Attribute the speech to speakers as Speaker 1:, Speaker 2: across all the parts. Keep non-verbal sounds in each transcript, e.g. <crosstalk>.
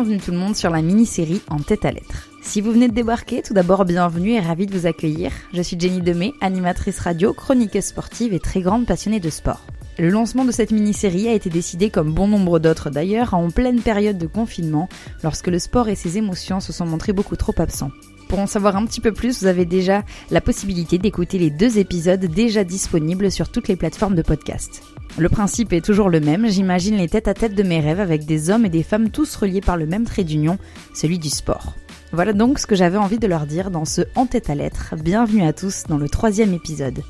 Speaker 1: bienvenue tout le monde sur la mini-série En tête à lettres. Si vous venez de débarquer, tout d'abord bienvenue et ravi de vous accueillir. Je suis Jenny Demey, animatrice radio, chroniqueuse sportive et très grande passionnée de sport. Le lancement de cette mini-série a été décidé, comme bon nombre d'autres d'ailleurs, en pleine période de confinement, lorsque le sport et ses émotions se sont montrés beaucoup trop absents. Pour en savoir un petit peu plus, vous avez déjà la possibilité d'écouter les deux épisodes déjà disponibles sur toutes les plateformes de podcast. Le principe est toujours le même, j'imagine les têtes à tête de mes rêves avec des hommes et des femmes tous reliés par le même trait d'union, celui du sport. Voilà donc ce que j'avais envie de leur dire dans ce En tête à lettres. Bienvenue à tous dans le troisième épisode.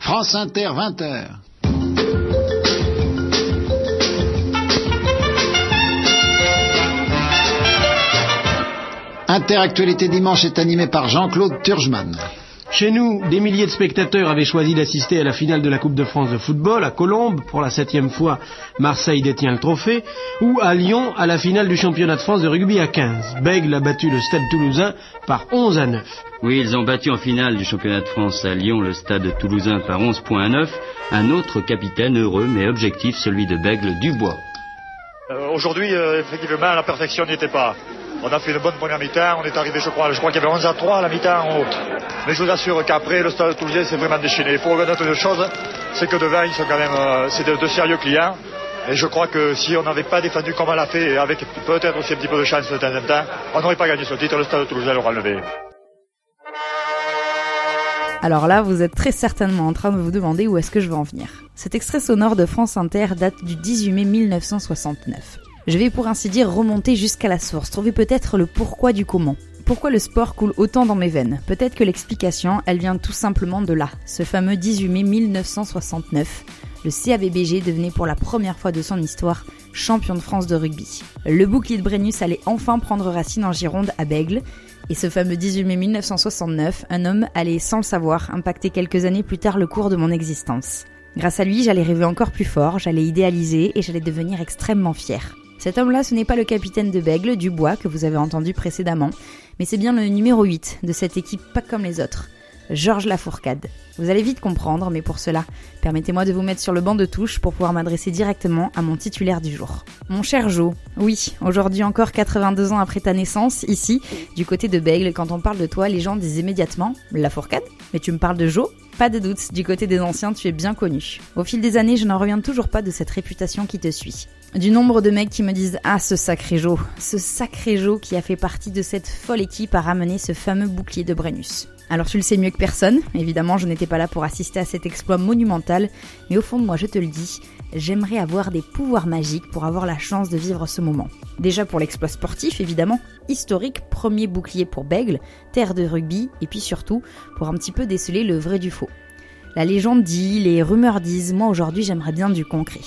Speaker 2: France Inter 20h. Interactualité dimanche est animé par Jean-Claude Turgeman.
Speaker 3: Chez nous, des milliers de spectateurs avaient choisi d'assister à la finale de la Coupe de France de football à Colombes. Pour la septième fois, Marseille détient le trophée. Ou à Lyon, à la finale du championnat de France de rugby à 15. Bègle a battu le Stade toulousain par 11 à 9.
Speaker 4: Oui, ils ont battu en finale du championnat de France à Lyon le Stade toulousain par 11 points à 9. Un autre capitaine heureux mais objectif, celui de Bègle Dubois.
Speaker 5: Euh, Aujourd'hui, euh, effectivement, la perfection n'y était pas. On a fait une bonne première mi-temps, on est arrivé, je crois, je crois qu'il y avait 11 à 3 à la mi-temps en haut. Mais je vous assure qu'après, le stade toulousain s'est vraiment déchaîné. Il faut reconnaître une chose, c'est que devant, ils sont quand même, euh, c'est de, sérieux clients. Et je crois que si on n'avait pas défendu comme on l'a fait, avec peut-être aussi un petit peu de chance de temps en temps, on n'aurait pas gagné ce titre, le stade toulousain l'aura levé.
Speaker 1: Alors là, vous êtes très certainement en train de vous demander où est-ce que je vais en venir. Cet extrait sonore de France Inter date du 18 mai 1969. Je vais pour ainsi dire remonter jusqu'à la source, trouver peut-être le pourquoi du comment. Pourquoi le sport coule autant dans mes veines? Peut-être que l'explication, elle vient tout simplement de là, ce fameux 18 mai 1969. Le CABBG devenait pour la première fois de son histoire champion de France de rugby. Le bouclier de Brennus allait enfin prendre racine en Gironde à Bègle, et ce fameux 18 mai 1969, un homme allait, sans le savoir, impacter quelques années plus tard le cours de mon existence. Grâce à lui, j'allais rêver encore plus fort, j'allais idéaliser et j'allais devenir extrêmement fier. Cet homme-là, ce n'est pas le capitaine de Bègle, Dubois, que vous avez entendu précédemment, mais c'est bien le numéro 8 de cette équipe pas comme les autres. Georges Lafourcade. Vous allez vite comprendre, mais pour cela, permettez-moi de vous mettre sur le banc de touche pour pouvoir m'adresser directement à mon titulaire du jour. Mon cher Jo, oui, aujourd'hui encore 82 ans après ta naissance, ici, du côté de Bègle, quand on parle de toi, les gens disent immédiatement Lafourcade? Mais tu me parles de Jo pas de doute, du côté des anciens, tu es bien connu. Au fil des années, je n'en reviens toujours pas de cette réputation qui te suit. Du nombre de mecs qui me disent Ah, ce sacré Jo, ce sacré Jo qui a fait partie de cette folle équipe à ramener ce fameux bouclier de Brennus. Alors tu le sais mieux que personne, évidemment je n'étais pas là pour assister à cet exploit monumental, mais au fond de moi je te le dis, j'aimerais avoir des pouvoirs magiques pour avoir la chance de vivre ce moment. Déjà pour l'exploit sportif évidemment, historique, premier bouclier pour Bègle, terre de rugby, et puis surtout pour un petit peu déceler le vrai du faux. La légende dit, les rumeurs disent, moi aujourd'hui j'aimerais bien du concret.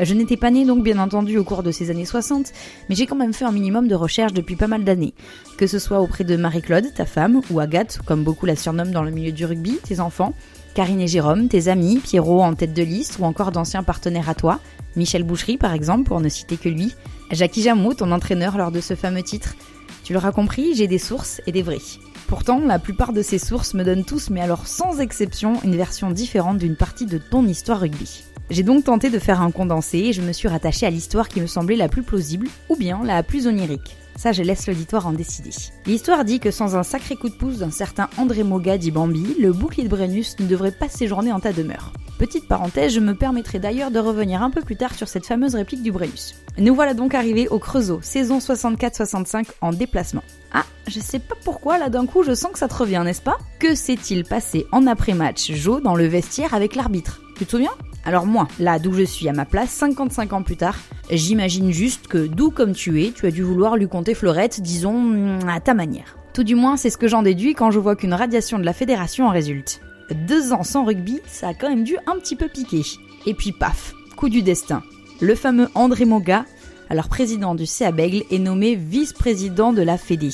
Speaker 1: Je n'étais pas née donc bien entendu au cours de ces années 60, mais j'ai quand même fait un minimum de recherche depuis pas mal d'années. Que ce soit auprès de Marie-Claude, ta femme, ou Agathe, comme beaucoup la surnomment dans le milieu du rugby, tes enfants, Karine et Jérôme, tes amis, Pierrot en tête de liste, ou encore d'anciens partenaires à toi, Michel Boucherie par exemple, pour ne citer que lui, Jackie Jameau, ton entraîneur lors de ce fameux titre. Tu l'auras compris, j'ai des sources et des vraies. Pourtant, la plupart de ces sources me donnent tous, mais alors sans exception, une version différente d'une partie de ton histoire rugby. J'ai donc tenté de faire un condensé et je me suis rattachée à l'histoire qui me semblait la plus plausible, ou bien la plus onirique. Ça, je laisse l'auditoire en décider. L'histoire dit que sans un sacré coup de pouce d'un certain André Moga dit Bambi, le bouclier de Brennus ne devrait pas séjourner en ta demeure. Petite parenthèse, je me permettrai d'ailleurs de revenir un peu plus tard sur cette fameuse réplique du Brennus. Nous voilà donc arrivés au Creusot, saison 64-65 en déplacement. Ah, je sais pas pourquoi, là d'un coup je sens que ça te revient, n'est-ce pas? Que s'est-il passé en après-match, Joe, dans le vestiaire avec l'arbitre? Tu te souviens? Alors moi, là d'où je suis à ma place, 55 ans plus tard, j'imagine juste que d'où comme tu es, tu as dû vouloir lui compter fleurette, disons, à ta manière. Tout du moins, c'est ce que j'en déduis quand je vois qu'une radiation de la fédération en résulte. Deux ans sans rugby, ça a quand même dû un petit peu piquer. Et puis paf, coup du destin. Le fameux André Moga, alors président du CA Bègle, est nommé vice-président de la Fédé.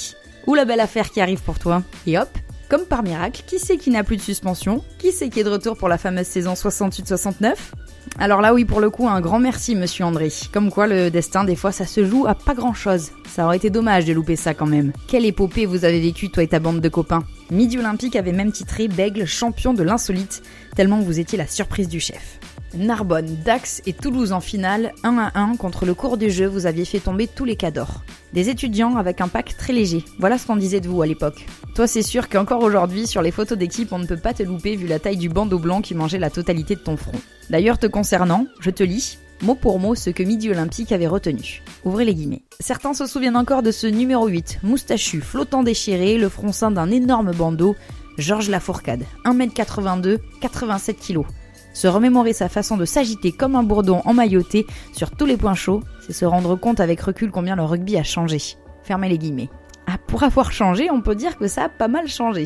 Speaker 1: Ou la belle affaire qui arrive pour toi. Et hop, comme par miracle, qui c'est qui n'a plus de suspension Qui c'est qui est de retour pour la fameuse saison 68-69 alors là oui pour le coup un grand merci monsieur André. Comme quoi le destin des fois ça se joue à pas grand chose. Ça aurait été dommage de louper ça quand même. Quelle épopée vous avez vécu toi et ta bande de copains? Midi Olympique avait même titré Bègle champion de l'insolite, tellement vous étiez la surprise du chef. Narbonne, Dax et Toulouse en finale, 1 à 1 contre le cours du jeu, vous aviez fait tomber tous les cadors. Des étudiants avec un pack très léger. Voilà ce qu'on disait de vous à l'époque. Toi, c'est sûr qu'encore aujourd'hui, sur les photos d'équipe, on ne peut pas te louper vu la taille du bandeau blanc qui mangeait la totalité de ton front. D'ailleurs, te concernant, je te lis, mot pour mot, ce que Midi Olympique avait retenu. Ouvrez les guillemets. Certains se souviennent encore de ce numéro 8, moustachu, flottant déchiré, le front d'un énorme bandeau, Georges Lafourcade, 1m82, 87 kg. Se remémorer sa façon de s'agiter comme un bourdon emmailloté sur tous les points chauds, c'est se rendre compte avec recul combien le rugby a changé. Fermez les guillemets. Ah, pour avoir changé, on peut dire que ça a pas mal changé.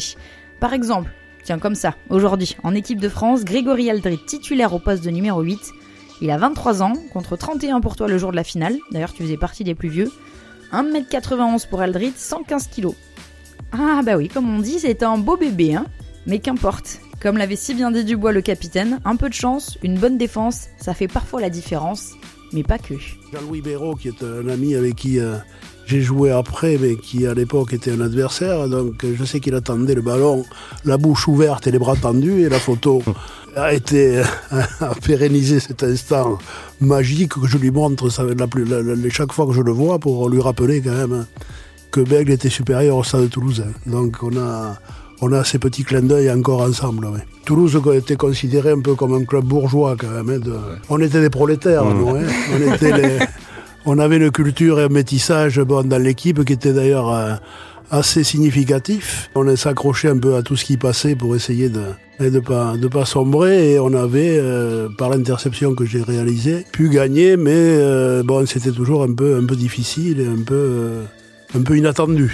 Speaker 1: Par exemple, tiens comme ça, aujourd'hui, en équipe de France, Grégory Aldrit, titulaire au poste de numéro 8, il a 23 ans, contre 31 pour toi le jour de la finale, d'ailleurs tu faisais partie des plus vieux, 1m91 pour Aldrit, 115 kg. Ah bah oui, comme on dit, c'est un beau bébé, hein Mais qu'importe, comme l'avait si bien dit Dubois le capitaine, un peu de chance, une bonne défense, ça fait parfois la différence, mais pas que.
Speaker 6: Jean-Louis Béraud, qui est un ami avec qui euh, j'ai joué après, mais qui à l'époque était un adversaire, donc je sais qu'il attendait le ballon, la bouche ouverte et les bras tendus, et la photo <laughs> a été <laughs> à pérenniser cet instant magique que je lui montre ça, la plus, la, la, chaque fois que je le vois pour lui rappeler quand même que Bègle était supérieur au stade de Toulouse. Donc on a on a ces petits clins d'œil encore ensemble. Ouais. Toulouse était considéré un peu comme un club bourgeois quand même. Hein, de... On était des prolétaires, mmh. nous. Hein. On, était les... <laughs> on, avait une culture et un métissage bon, dans l'équipe qui était d'ailleurs euh, assez significatif. On s'accrochait un peu à tout ce qui passait pour essayer de ne de pas, de pas sombrer et on avait, euh, par l'interception que j'ai réalisée, pu gagner, mais euh, bon, c'était toujours un peu, un peu difficile et un peu...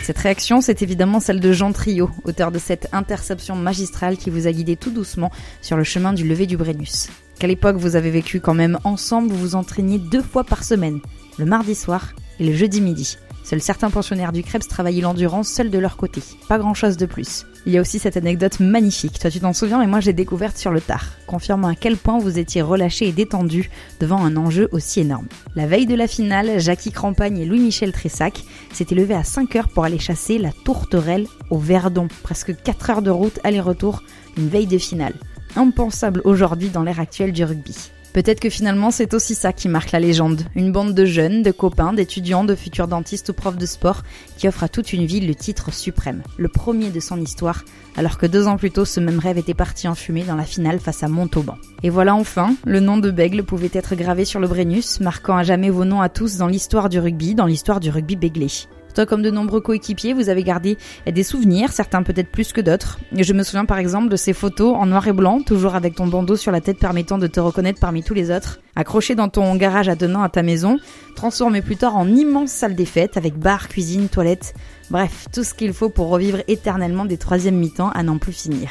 Speaker 1: Cette réaction, c'est évidemment celle de Jean Trio, auteur de cette interception magistrale qui vous a guidé tout doucement sur le chemin du lever du Brennus. Qu'à l'époque vous avez vécu quand même ensemble, vous vous entraîniez deux fois par semaine, le mardi soir et le jeudi midi. Seuls certains pensionnaires du Krebs travaillaient l'endurance seuls de leur côté. Pas grand chose de plus. Il y a aussi cette anecdote magnifique. Toi, tu t'en souviens, mais moi, j'ai découverte sur le tard, confirmant à quel point vous étiez relâché et détendu devant un enjeu aussi énorme. La veille de la finale, Jackie Crampagne et Louis-Michel Tressac s'étaient levés à 5 heures pour aller chasser la tourterelle au Verdon. Presque 4 heures de route aller-retour, une veille de finale. Impensable aujourd'hui dans l'ère actuelle du rugby. Peut-être que finalement c'est aussi ça qui marque la légende. Une bande de jeunes, de copains, d'étudiants, de futurs dentistes ou profs de sport qui offre à toute une ville le titre suprême, le premier de son histoire, alors que deux ans plus tôt ce même rêve était parti en fumée dans la finale face à Montauban. Et voilà enfin, le nom de Bègle pouvait être gravé sur le Brennus, marquant à jamais vos noms à tous dans l'histoire du rugby, dans l'histoire du rugby béglé. Toi, comme de nombreux coéquipiers, vous avez gardé des souvenirs, certains peut-être plus que d'autres. Je me souviens par exemple de ces photos en noir et blanc, toujours avec ton bandeau sur la tête permettant de te reconnaître parmi tous les autres, accroché dans ton garage attenant à ta maison, transformé plus tard en immense salle des fêtes avec bar, cuisine, toilette, bref, tout ce qu'il faut pour revivre éternellement des troisièmes mi-temps à n'en plus finir.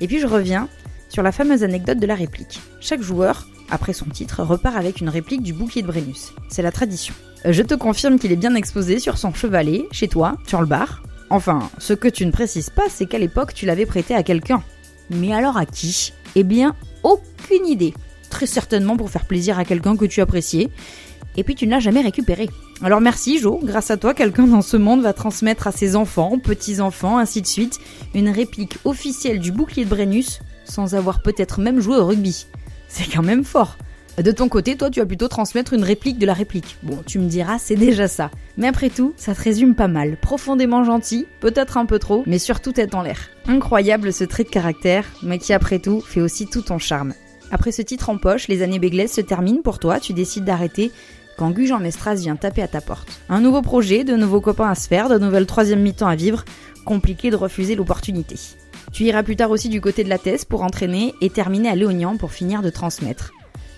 Speaker 1: Et puis je reviens sur la fameuse anecdote de la réplique. Chaque joueur, après son titre, repart avec une réplique du bouclier de Brennus. C'est la tradition. Je te confirme qu'il est bien exposé sur son chevalet, chez toi, sur le bar. Enfin, ce que tu ne précises pas, c'est qu'à l'époque, tu l'avais prêté à quelqu'un. Mais alors à qui? Eh bien, aucune idée. Très certainement pour faire plaisir à quelqu'un que tu appréciais. Et puis tu ne l'as jamais récupéré. Alors merci Jo, grâce à toi, quelqu'un dans ce monde va transmettre à ses enfants, petits-enfants, ainsi de suite, une réplique officielle du bouclier de Brennus, sans avoir peut-être même joué au rugby. C'est quand même fort. De ton côté, toi, tu vas plutôt transmettre une réplique de la réplique. Bon, tu me diras, c'est déjà ça. Mais après tout, ça te résume pas mal. Profondément gentil, peut-être un peu trop, mais surtout tête en l'air. Incroyable ce trait de caractère, mais qui après tout fait aussi tout ton charme. Après ce titre en poche, les années béglaises se terminent pour toi, tu décides d'arrêter quand Gujan Mestras vient taper à ta porte. Un nouveau projet, de nouveaux copains à se faire, de nouvelles troisième mi-temps à vivre, compliqué de refuser l'opportunité. Tu iras plus tard aussi du côté de la thèse pour entraîner et terminer à Léognan pour finir de transmettre.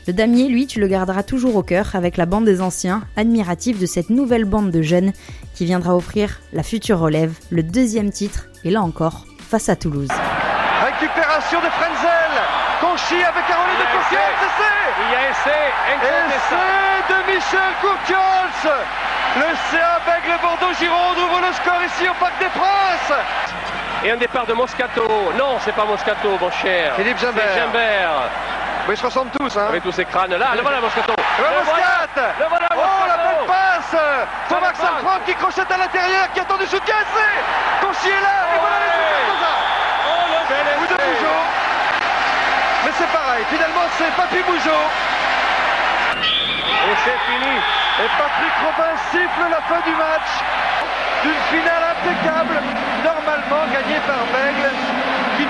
Speaker 1: Le damier, lui, tu le garderas toujours au cœur avec la bande des anciens, admiratifs de cette nouvelle bande de jeunes qui viendra offrir la future relève, le deuxième titre, et là encore, face à Toulouse.
Speaker 7: Récupération de Frenzel, Conchy avec un relais de confiance, essai
Speaker 8: Il y a essai,
Speaker 7: essai de Michel Le CA Bègle Bordeaux-Gironde ouvre le score ici au Parc des Princes
Speaker 8: Et un départ de Moscato. Non, c'est pas Moscato, mon cher.
Speaker 7: Philippe Gimbert. Mais ils se ressemblent tous, hein.
Speaker 8: Avec tous ces crânes-là, le voilà Moscato.
Speaker 7: Le, le Moscat
Speaker 8: Le voilà Moscato
Speaker 7: Oh, la belle passe. Thomas Salfranc qui crochette à l'intérieur, qui attend du shoot cassé Conchy est là, et voilà les
Speaker 8: Oh, le
Speaker 7: Ou de Peugeot Mais c'est pareil, finalement c'est Papy Bougeot. Et c'est fini. Et Patrick Robin siffle la fin du match. D'une finale impeccable, normalement gagnée par Bègle,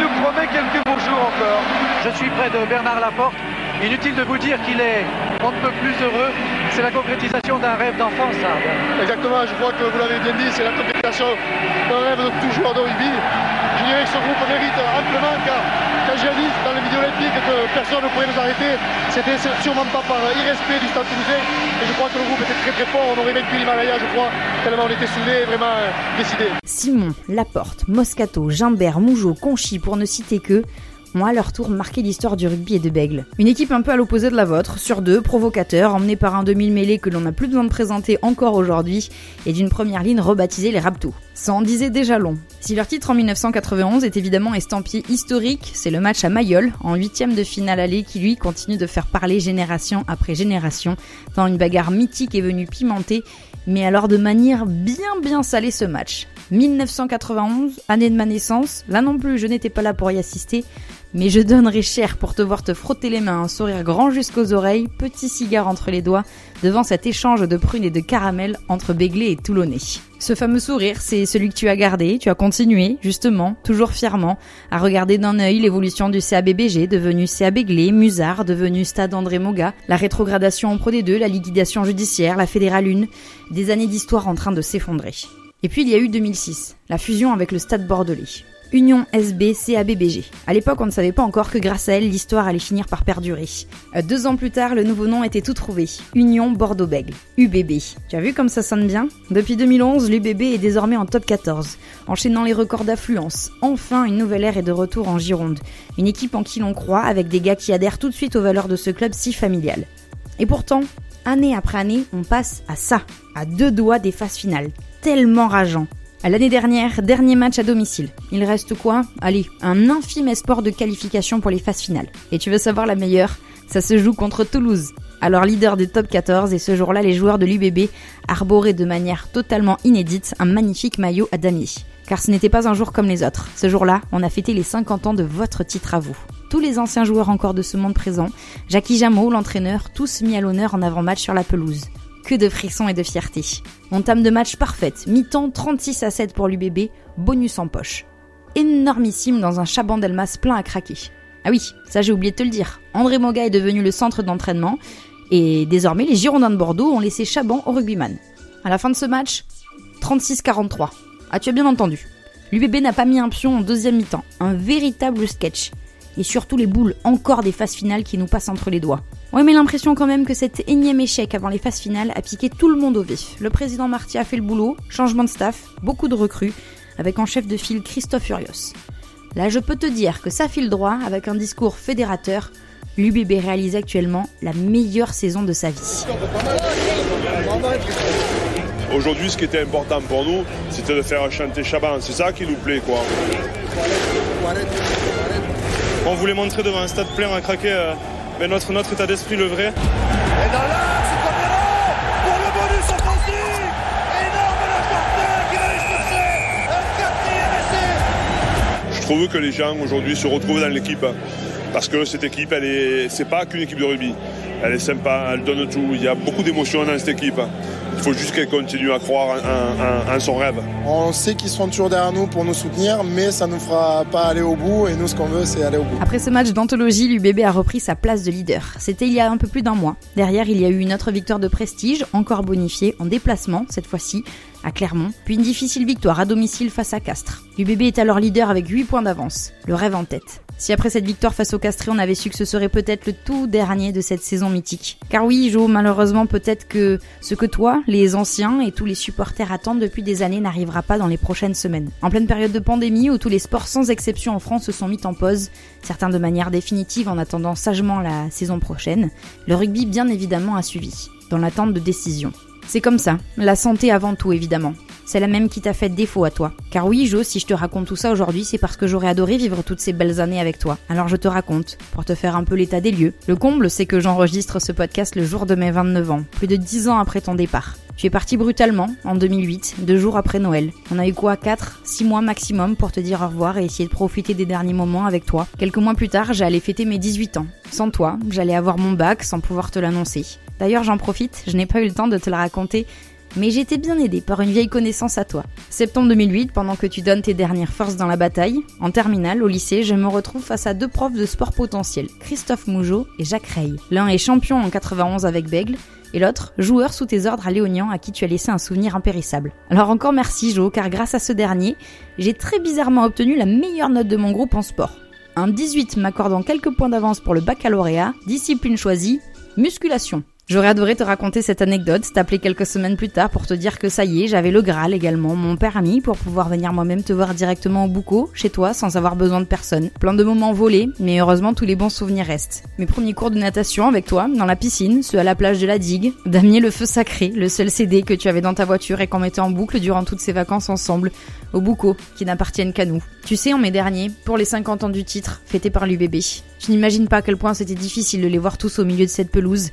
Speaker 7: nous promet quelques beaux jours encore.
Speaker 9: Je suis près de Bernard Laporte. Inutile de vous dire qu'il est on ne peut plus heureux. C'est la concrétisation d'un rêve d'enfance.
Speaker 10: Exactement, je crois que vous l'avez bien dit, c'est la concrétisation d'un rêve de tout joueur de rugby. Je dirais que ce groupe mérite amplement car quand j'ai dit dans les vidéos olympiques que personne ne pouvait nous arrêter, c'était sûrement pas par irrespect du stade toulousain. Et je crois que le groupe était très très fort, on aurait vaincu l'Himalaya, je crois, tellement on était soudés vraiment euh, décidés.
Speaker 1: Simon, Laporte, Moscato, Gimbert, Mougeot, Conchy, pour ne citer que, à leur tour marqué l'histoire du rugby et de Bègle. Une équipe un peu à l'opposé de la vôtre, sur deux, provocateur, emmené par un 2000 mêlé que l'on n'a plus besoin de présenter encore aujourd'hui, et d'une première ligne rebaptisée les Raptous. Ça en disait déjà long. Si leur titre en 1991 est évidemment estampillé historique, c'est le match à Mayol, en huitième de finale aller, qui lui continue de faire parler génération après génération, dans une bagarre mythique et venue pimenter, mais alors de manière bien bien salée ce match. 1991, année de ma naissance, là non plus je n'étais pas là pour y assister, mais je donnerais cher pour te voir te frotter les mains, un sourire grand jusqu'aux oreilles, petit cigare entre les doigts, devant cet échange de prunes et de caramel entre Béglé et Toulonnais. Ce fameux sourire, c'est celui que tu as gardé, tu as continué, justement, toujours fièrement, à regarder d'un œil l'évolution du CABBG, devenu CA Béglé, Musard, devenu Stade André Moga, la rétrogradation en Pro D2, la liquidation judiciaire, la Fédérale 1, des années d'histoire en train de s'effondrer. Et puis il y a eu 2006, la fusion avec le Stade Bordelais. Union SB CABBG. À l'époque, on ne savait pas encore que grâce à elle, l'histoire allait finir par perdurer. Euh, deux ans plus tard, le nouveau nom était tout trouvé. Union Bordeaux-Bègle. UBB. Tu as vu comme ça sonne bien? Depuis 2011, l'UBB est désormais en top 14, enchaînant les records d'affluence. Enfin, une nouvelle ère est de retour en Gironde. Une équipe en qui l'on croit, avec des gars qui adhèrent tout de suite aux valeurs de ce club si familial. Et pourtant, année après année, on passe à ça, à deux doigts des phases finales. Tellement rageant. L'année dernière, dernier match à domicile. Il reste quoi? Allez, un infime espoir de qualification pour les phases finales. Et tu veux savoir la meilleure? Ça se joue contre Toulouse. Alors leader des top 14 et ce jour-là les joueurs de l'UBB arboraient de manière totalement inédite un magnifique maillot à damier. Car ce n'était pas un jour comme les autres. Ce jour-là, on a fêté les 50 ans de votre titre à vous. Tous les anciens joueurs encore de ce monde présent, Jackie Jameau, l'entraîneur, tous mis à l'honneur en avant-match sur la pelouse. Que de frissons et de fierté. Montame de match parfaite, mi-temps 36 à 7 pour l'UBB, bonus en poche. Énormissime dans un chaban d'Elmas plein à craquer. Ah oui, ça j'ai oublié de te le dire. André Moga est devenu le centre d'entraînement et désormais les Girondins de Bordeaux ont laissé Chaban au rugbyman. À la fin de ce match, 36-43. Ah tu as bien entendu. L'UBB n'a pas mis un pion en deuxième mi-temps. Un véritable sketch. Et surtout les boules encore des phases finales qui nous passent entre les doigts. Ouais, mais l'impression quand même que cet énième échec avant les phases finales a piqué tout le monde au vif. Le président Marty a fait le boulot, changement de staff, beaucoup de recrues, avec en chef de file Christophe Furios. Là, je peux te dire que ça file droit avec un discours fédérateur. L'UBB réalise actuellement la meilleure saison de sa vie.
Speaker 11: Aujourd'hui, ce qui était important pour nous, c'était de faire chanter Chaban. C'est ça qui nous plaît, quoi.
Speaker 12: On voulait montrer devant un stade plein à craquer euh, mais notre, notre état d'esprit, le vrai.
Speaker 7: Et dans l'axe, pour le bonus offensif Énorme le qui va aller chercher un quatrième essai
Speaker 11: Je trouve que les gens aujourd'hui se retrouvent dans l'équipe. Parce que cette équipe, elle est, c'est pas qu'une équipe de rugby. Elle est sympa, elle donne tout. Il y a beaucoup d'émotions dans cette équipe. Il faut juste qu'elle continue à croire en, en, en, son rêve.
Speaker 13: On sait qu'ils seront toujours derrière nous pour nous soutenir, mais ça ne nous fera pas aller au bout. Et nous, ce qu'on veut, c'est aller au bout.
Speaker 1: Après ce match d'anthologie, l'UBB a repris sa place de leader. C'était il y a un peu plus d'un mois. Derrière, il y a eu une autre victoire de prestige, encore bonifiée, en déplacement, cette fois-ci, à Clermont, puis une difficile victoire à domicile face à Castres. L'UBB est alors leader avec 8 points d'avance, le rêve en tête. Si après cette victoire face au Castré, on avait su que ce serait peut-être le tout dernier de cette saison mythique. Car oui, Jo, malheureusement, peut-être que ce que toi, les anciens et tous les supporters attendent depuis des années n'arrivera pas dans les prochaines semaines. En pleine période de pandémie où tous les sports sans exception en France se sont mis en pause, certains de manière définitive en attendant sagement la saison prochaine, le rugby bien évidemment a suivi, dans l'attente de décisions. C'est comme ça, la santé avant tout évidemment. C'est la même qui t'a fait défaut à toi. Car oui, Jo, si je te raconte tout ça aujourd'hui, c'est parce que j'aurais adoré vivre toutes ces belles années avec toi. Alors je te raconte, pour te faire un peu l'état des lieux. Le comble, c'est que j'enregistre ce podcast le jour de mes 29 ans, plus de 10 ans après ton départ. Tu es parti brutalement, en 2008, deux jours après Noël. On a eu quoi 4, 6 mois maximum pour te dire au revoir et essayer de profiter des derniers moments avec toi. Quelques mois plus tard, j'allais fêter mes 18 ans. Sans toi, j'allais avoir mon bac sans pouvoir te l'annoncer. D'ailleurs, j'en profite, je n'ai pas eu le temps de te le raconter mais j'ai été bien aidée par une vieille connaissance à toi. Septembre 2008, pendant que tu donnes tes dernières forces dans la bataille, en terminale, au lycée, je me retrouve face à deux profs de sport potentiels, Christophe Mougeot et Jacques Rey. L'un est champion en 91 avec Bègle, et l'autre, joueur sous tes ordres à Léognan à qui tu as laissé un souvenir impérissable. Alors encore merci Jo, car grâce à ce dernier, j'ai très bizarrement obtenu la meilleure note de mon groupe en sport. Un 18 m'accordant quelques points d'avance pour le baccalauréat, discipline choisie, musculation. J'aurais adoré te raconter cette anecdote, t'appeler quelques semaines plus tard pour te dire que ça y est, j'avais le Graal également, mon permis pour pouvoir venir moi-même te voir directement au Boucau, chez toi, sans avoir besoin de personne. Plein de moments volés, mais heureusement tous les bons souvenirs restent. Mes premiers cours de natation avec toi, dans la piscine, ceux à la plage de la digue, Damier le feu sacré, le seul CD que tu avais dans ta voiture et qu'on mettait en boucle durant toutes ces vacances ensemble, au Boucau, qui n'appartiennent qu'à nous. Tu sais, en mai dernier, pour les 50 ans du titre, fêté par l'UBB, je n'imagine pas à quel point c'était difficile de les voir tous au milieu de cette pelouse.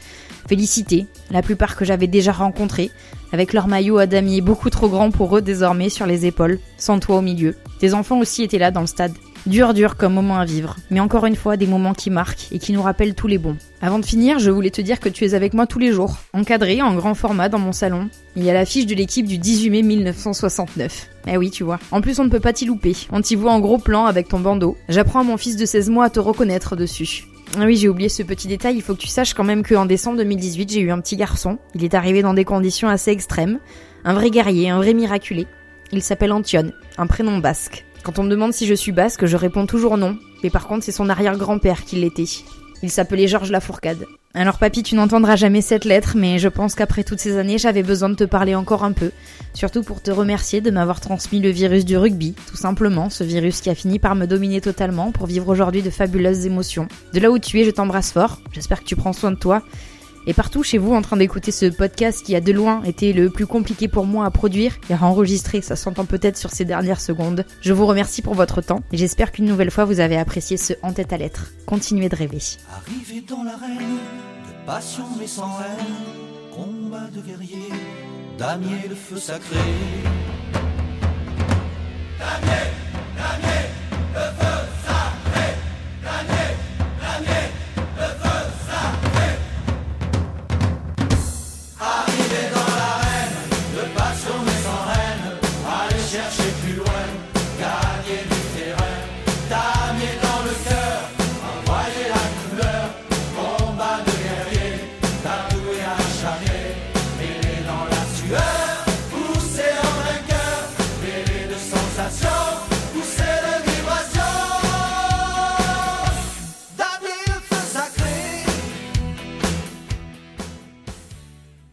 Speaker 1: Félicité, la plupart que j'avais déjà rencontrés, avec leur maillot à damier beaucoup trop grand pour eux désormais sur les épaules, sans toi au milieu. Tes enfants aussi étaient là dans le stade. Dur dur comme moment à vivre, mais encore une fois des moments qui marquent et qui nous rappellent tous les bons. Avant de finir, je voulais te dire que tu es avec moi tous les jours, encadré en grand format dans mon salon. Il y a l'affiche de l'équipe du 18 mai 1969. Eh oui, tu vois. En plus, on ne peut pas t'y louper. On t'y voit en gros plan avec ton bandeau. J'apprends à mon fils de 16 mois à te reconnaître dessus. Ah oui, j'ai oublié ce petit détail. Il faut que tu saches quand même qu'en décembre 2018, j'ai eu un petit garçon. Il est arrivé dans des conditions assez extrêmes. Un vrai guerrier, un vrai miraculé. Il s'appelle Antion, un prénom basque. Quand on me demande si je suis basque, je réponds toujours non. Mais par contre, c'est son arrière-grand-père qui l'était. Il s'appelait Georges Lafourcade. Alors papy, tu n'entendras jamais cette lettre, mais je pense qu'après toutes ces années, j'avais besoin de te parler encore un peu. Surtout pour te remercier de m'avoir transmis le virus du rugby, tout simplement, ce virus qui a fini par me dominer totalement pour vivre aujourd'hui de fabuleuses émotions. De là où tu es, je t'embrasse fort, j'espère que tu prends soin de toi, et partout chez vous en train d'écouter ce podcast qui a de loin été le plus compliqué pour moi à produire et à enregistrer, ça s'entend peut-être sur ces dernières secondes. Je vous remercie pour votre temps et j'espère qu'une nouvelle fois vous avez apprécié ce En tête à lettres. Continuez de rêver.
Speaker 14: Arrivé dans l'arène, de passion mais sans haine, combat de guerriers, damier le feu sacré. Damier